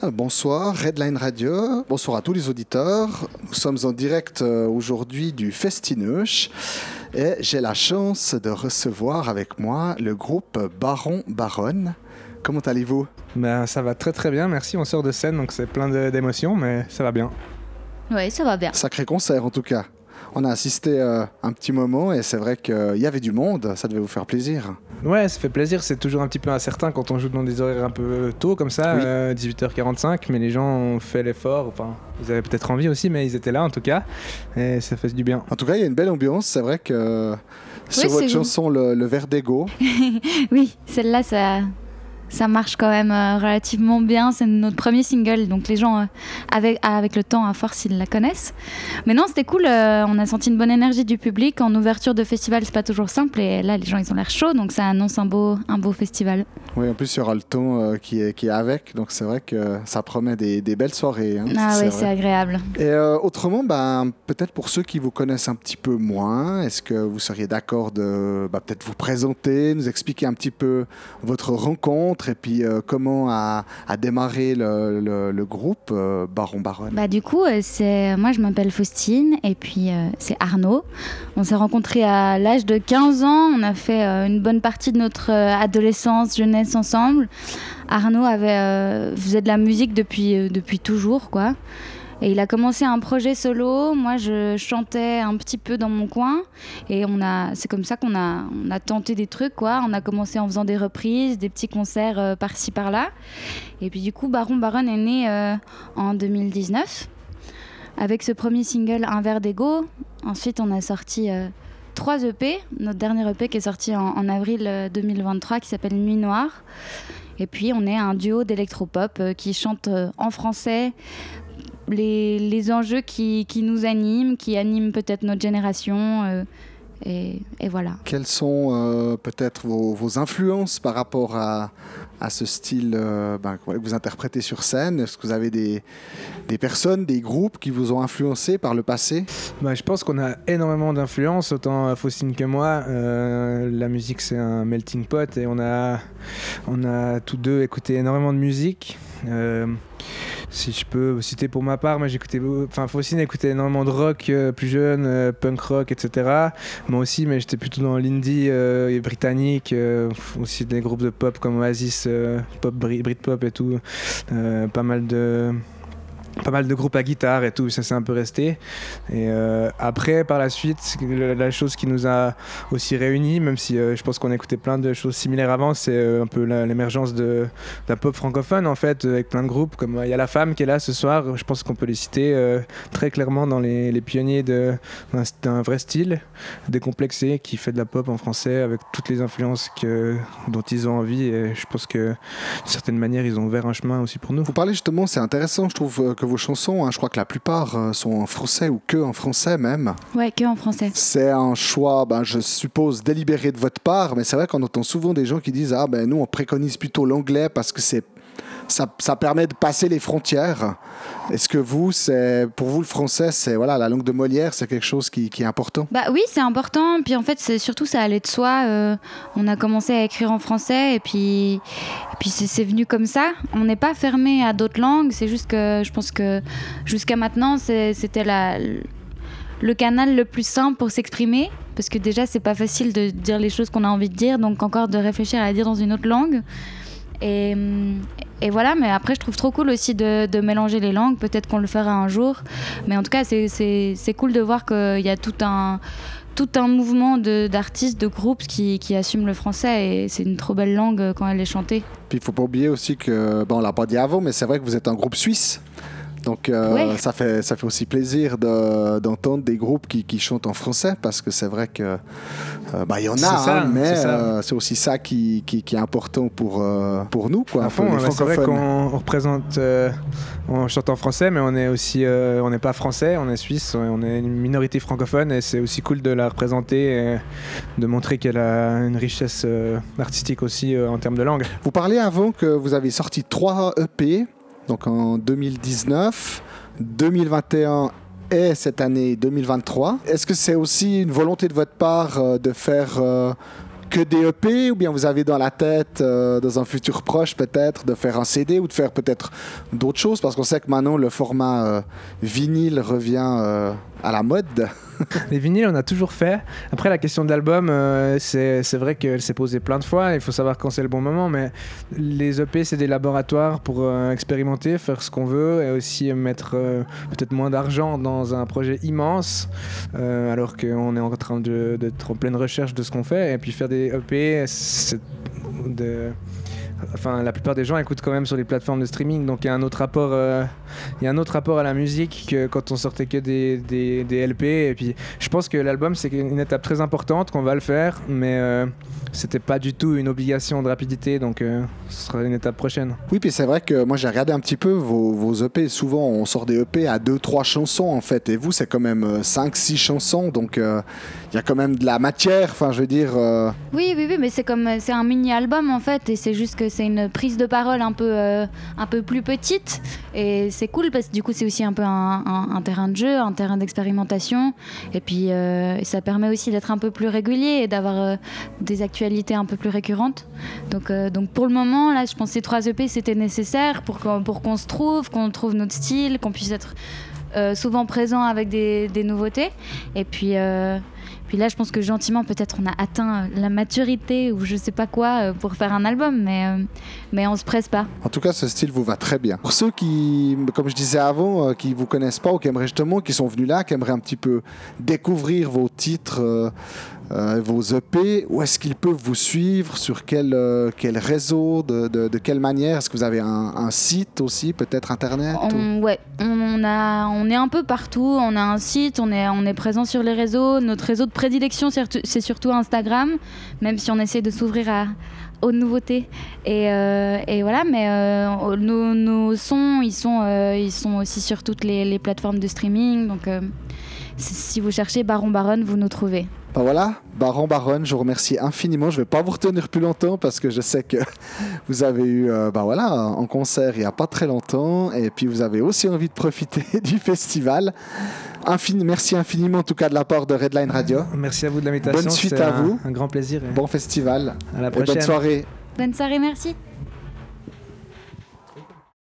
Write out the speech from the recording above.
Bonsoir, Redline Radio. Bonsoir à tous les auditeurs. Nous sommes en direct euh, aujourd'hui du Festineuch et j'ai la chance de recevoir avec moi le groupe Baron Baronne. Comment allez-vous? Ben, Ça va très très bien, merci. On sort de scène donc c'est plein d'émotions, mais ça va bien. Oui, ça va bien. Sacré concert en tout cas. On a assisté euh, un petit moment et c'est vrai qu'il y avait du monde, ça devait vous faire plaisir. Ouais, ça fait plaisir, c'est toujours un petit peu incertain quand on joue dans des horaires un peu tôt comme ça, 18h45, euh, mais les gens ont fait l'effort, enfin, ils avaient peut-être envie aussi, mais ils étaient là en tout cas, et ça fait du bien. En tout cas, il y a une belle ambiance, c'est vrai que sur votre chanson, le, le Verdego. oui, celle-là, ça, ça marche quand même euh, relativement bien. C'est notre premier single, donc les gens, euh, avec, avec le temps, à force, ils la connaissent. Mais non, c'était cool. Euh, on a senti une bonne énergie du public. En ouverture de festival, c'est pas toujours simple. Et là, les gens, ils ont l'air chauds, donc ça annonce un beau, un beau festival. Oui, en plus, il y aura le ton qui, est, qui est avec. Donc c'est vrai que ça promet des, des belles soirées. Hein, ah oui, c'est agréable. Et autrement, ben, peut-être pour ceux qui vous connaissent un petit peu moins, est-ce que vous seriez d'accord de bah, peut-être vous présenter, nous expliquer un petit peu votre rencontre et puis euh, comment a, démarré le, groupe euh, Baron Baron bah, Du coup, euh, c'est moi je m'appelle Faustine et puis c'est Arnaud. On s'est rencontrés à l'âge de 15 ans, on a fait une bonne partie de notre adolescence, jeunesse ensemble. Arnaud avait, faisait de la musique depuis, depuis toujours, quoi. Et il a commencé un projet solo. Moi, je chantais un petit peu dans mon coin. Et on a, c'est comme ça qu'on a, on a tenté des trucs, quoi. On a commencé en faisant des reprises, des petits concerts euh, par-ci par-là. Et puis du coup, Baron Baron est né euh, en 2019 avec ce premier single Un verre d'ego. Ensuite, on a sorti euh, trois EP. Notre dernier EP qui est sorti en, en avril 2023 qui s'appelle Nuit Noire. Et puis on est un duo d'électropop qui chante en français, les, enjeux qui, nous animent, qui animent peut-être notre génération. Euh, et, voilà. Quelles sont euh, peut-être vos, influences par rapport à, ce style euh, ben, que vous interprétez sur scène? Est-ce que vous avez des, personnes, des groupes qui vous ont influencé par le passé? Bah, Je pense qu'on a énormément d'influence, autant Faustine que moi. la musique, c'est un melting pot et on a, on a tous deux écouté énormément de musique si je peux citer pour ma part, moi j'écoutais, enfin Faustine écoutait énormément de rock euh, plus jeune, euh, punk rock, etc. Moi aussi, mais j'étais plutôt dans l'indie euh, britannique, aussi des groupes de pop comme Oasis, pop Britpop et tout, pas mal de pas mal de groupes à guitare et tout, ça s'est un peu resté. Et euh, après, par la suite, la chose qui nous a aussi réunis, même si euh, je pense qu'on écoutait plein de choses similaires avant, c'est euh, un peu l'émergence de, la pop francophone en fait, avec plein de groupes. Comme il y a La Femme qui est là ce soir, je pense qu'on peut les citer très clairement dans les, pionniers d'un vrai style décomplexé qui fait de la pop en français avec toutes les influences que, dont ils ont envie. Et je pense que d'une certaine manière, ils ont ouvert un chemin aussi pour nous. Vous parlez justement, c'est intéressant, je trouve vos chansons, hein, je crois que la plupart euh, sont en français ou que en français même. Ouais, que en français. C'est un choix, ben, je suppose, délibéré de votre part, mais c'est vrai qu'on entend souvent des gens qui disent Ah, ben nous, on préconise plutôt l'anglais parce que c'est ça, permet de passer les frontières. Est-ce que vous, c'est pour vous le français, c'est voilà la langue de Molière, c'est quelque chose qui, est important? Bah oui, c'est important. Puis en fait, c'est surtout ça allait de soi. Euh, on a commencé à écrire en français et puis puis c'est venu comme ça. On n'est pas fermé à d'autres langues. C'est juste que je pense que jusqu'à maintenant, c'était le canal le plus simple pour s'exprimer parce que déjà c'est pas facile de dire les choses qu'on a envie de dire donc encore de réfléchir à dire dans une autre langue et, voilà, mais après, je trouve trop cool aussi de, mélanger les langues. Peut-être qu'on le fera un jour. Mais en tout cas, c'est cool de voir qu'il y a tout un, mouvement d'artistes, de, groupes qui, qui, assument le français. Et c'est une trop belle langue quand elle est chantée. Puis il faut pas oublier aussi que, bon, on l'a pas dit avant, mais c'est vrai que vous êtes un groupe suisse. Donc euh, ça, fait, ça fait aussi plaisir d'entendre des groupes qui, qui, chantent en français parce que c'est vrai que euh, bah, il y en a, hein, mais euh, c'est aussi ça qui, qui, est important pour, pour nous. Quoi, c'est vrai qu'on représente, on chante en français, mais on est aussi, on n'est pas français, on est suisse, on est une minorité francophone et c'est aussi cool de la représenter et de montrer qu'elle a une richesse artistique aussi en termes de langue. Vous parliez avant que vous avez sorti trois EP donc en 2019, 2021 et cette année 2023. Est-ce que c'est aussi une volonté de votre part euh, de faire euh, que des EP ou bien vous avez dans la tête, euh, dans un futur proche peut-être, de faire un CD ou de faire peut-être d'autres choses? Parce qu'on sait que maintenant le format vinyle revient à la mode. les vinyles, on a toujours fait. Après, la question de l'album, euh, c'est vrai qu'elle s'est posée plein de fois. Il faut savoir quand c'est le bon moment. Mais les EP, c'est des laboratoires pour euh, expérimenter, faire ce qu'on veut et aussi mettre euh, peut-être moins d'argent dans un projet immense, alors qu'on est en train d'être en pleine recherche de ce qu'on fait. Et puis faire des EP, c'est de enfin la plupart des gens écoutent quand même sur les plateformes de streaming donc il y a un autre rapport euh, il y a un autre rapport à la musique que quand on sortait que des, des, des LP et puis je pense que l'album c'est une étape très importante qu'on va le faire mais euh, c'était pas du tout une obligation de rapidité donc euh, ce sera une étape prochaine. Oui puis c'est vrai que moi j'ai regardé un petit peu vos, vos, EP souvent on sort des EP à 2-3 chansons en fait. Et vous c'est quand même 5-6 chansons donc il y a quand même de la matière enfin je veux dire oui oui oui mais c'est comme c'est un mini album en fait et c'est juste que c'est une prise de parole un peu, euh, un peu plus petite. Et c'est cool parce que du coup, c'est aussi un peu un, terrain de jeu, un terrain d'expérimentation. Et puis, euh, ça permet aussi d'être un peu plus régulier et d'avoir euh, des actualités un peu plus récurrentes. Donc, donc pour le moment, là, je pense que ces trois EP, c'était nécessaire pour qu'on, qu'on se trouve, qu'on trouve notre style, qu'on puisse être souvent présent avec des, des, nouveautés. Et puis. Puis là, je pense que gentiment, peut-être on a atteint euh, la maturité ou je sais pas quoi euh, pour faire un album, mais, euh, mais on se presse pas. En tout cas, ce style vous va très bien. Pour ceux qui, comme je disais avant, qui vous connaissent pas ou qui aimeraient justement, qui sont venus là, qui aimeraient un petit peu découvrir vos titres, euh, vos EP, où est-ce qu'ils peuvent vous suivre Sur quel, euh, quel réseau de, de, quelle manière? Est-ce que vous avez un, site aussi, peut-être Internet on, Ouais, on, a, on est un peu partout. On a un site, on est, on est présent sur les réseaux. Notre réseau de prédilection, c'est surtout Instagram, même si on essaie de s'ouvrir aux nouveautés. Et, euh, voilà, mais nos, nos, sons, ils sont, ils sont aussi sur toutes les, les plateformes de streaming. Donc si vous cherchez Baron Baronne, vous nous trouvez. Ben voilà, Baron Baronne, je vous remercie infiniment. Je ne vais pas vous retenir plus longtemps parce que je sais que vous avez eu euh, ben voilà, en concert il n'y a pas très longtemps et puis vous avez aussi envie de profiter du festival. merci infiniment en tout cas de la part de Redline Radio. Merci à vous de l'invitation. Bonne suite à vous. Un grand plaisir. Bon festival. À la prochaine. bonne soirée. Bonne soirée, merci.